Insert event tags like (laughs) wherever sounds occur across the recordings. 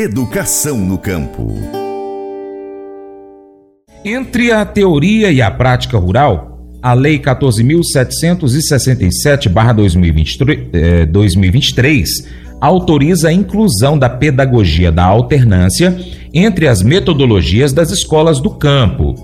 Educação no campo. Entre a teoria e a prática rural, a Lei 14.767-2023 autoriza a inclusão da pedagogia da alternância entre as metodologias das escolas do campo.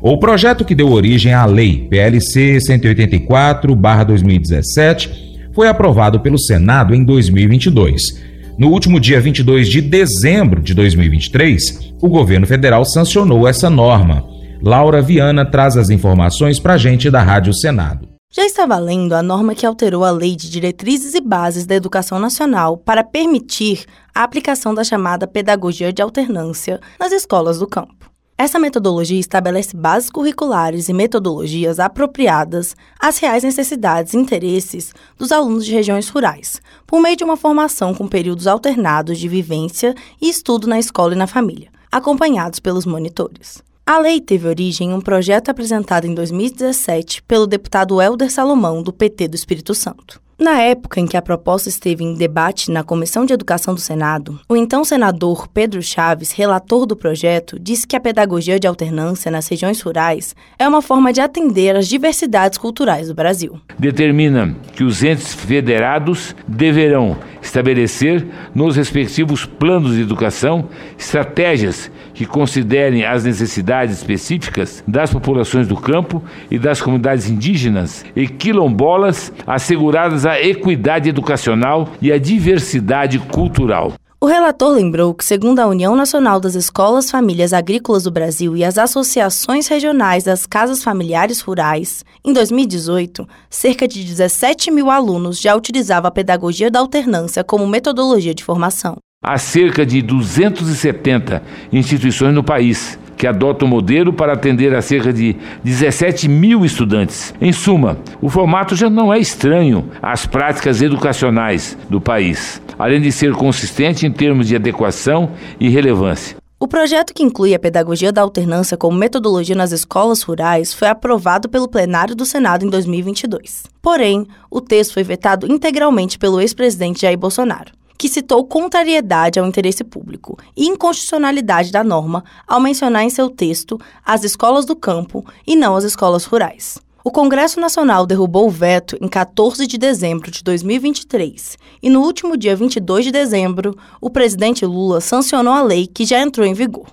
O projeto que deu origem à Lei PLC 184-2017 foi aprovado pelo Senado em 2022. No último dia 22 de dezembro de 2023, o governo federal sancionou essa norma. Laura Viana traz as informações para a gente da Rádio Senado. Já está valendo a norma que alterou a Lei de Diretrizes e Bases da Educação Nacional para permitir a aplicação da chamada pedagogia de alternância nas escolas do campo. Essa metodologia estabelece bases curriculares e metodologias apropriadas às reais necessidades e interesses dos alunos de regiões rurais, por meio de uma formação com períodos alternados de vivência e estudo na escola e na família, acompanhados pelos monitores. A lei teve origem em um projeto apresentado em 2017 pelo deputado Helder Salomão, do PT do Espírito Santo. Na época em que a proposta esteve em debate na Comissão de Educação do Senado, o então senador Pedro Chaves, relator do projeto, disse que a pedagogia de alternância nas regiões rurais é uma forma de atender às diversidades culturais do Brasil. Determina que os entes federados deverão estabelecer nos respectivos planos de educação estratégias que considerem as necessidades específicas das populações do campo e das comunidades indígenas e quilombolas, asseguradas a equidade educacional e a diversidade cultural. O relator lembrou que, segundo a União Nacional das Escolas Famílias Agrícolas do Brasil e as associações regionais das casas familiares rurais, em 2018, cerca de 17 mil alunos já utilizavam a pedagogia da alternância como metodologia de formação. Há cerca de 270 instituições no país que adotam o modelo para atender a cerca de 17 mil estudantes. Em suma, o formato já não é estranho às práticas educacionais do país, além de ser consistente em termos de adequação e relevância. O projeto que inclui a pedagogia da alternância como metodologia nas escolas rurais foi aprovado pelo plenário do Senado em 2022. Porém, o texto foi vetado integralmente pelo ex-presidente Jair Bolsonaro que citou contrariedade ao interesse público e inconstitucionalidade da norma ao mencionar em seu texto as escolas do campo e não as escolas rurais. O Congresso Nacional derrubou o veto em 14 de dezembro de 2023 e, no último dia 22 de dezembro, o presidente Lula sancionou a lei que já entrou em vigor.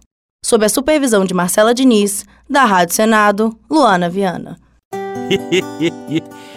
Sob a supervisão de Marcela Diniz, da Rádio Senado, Luana Viana. (laughs)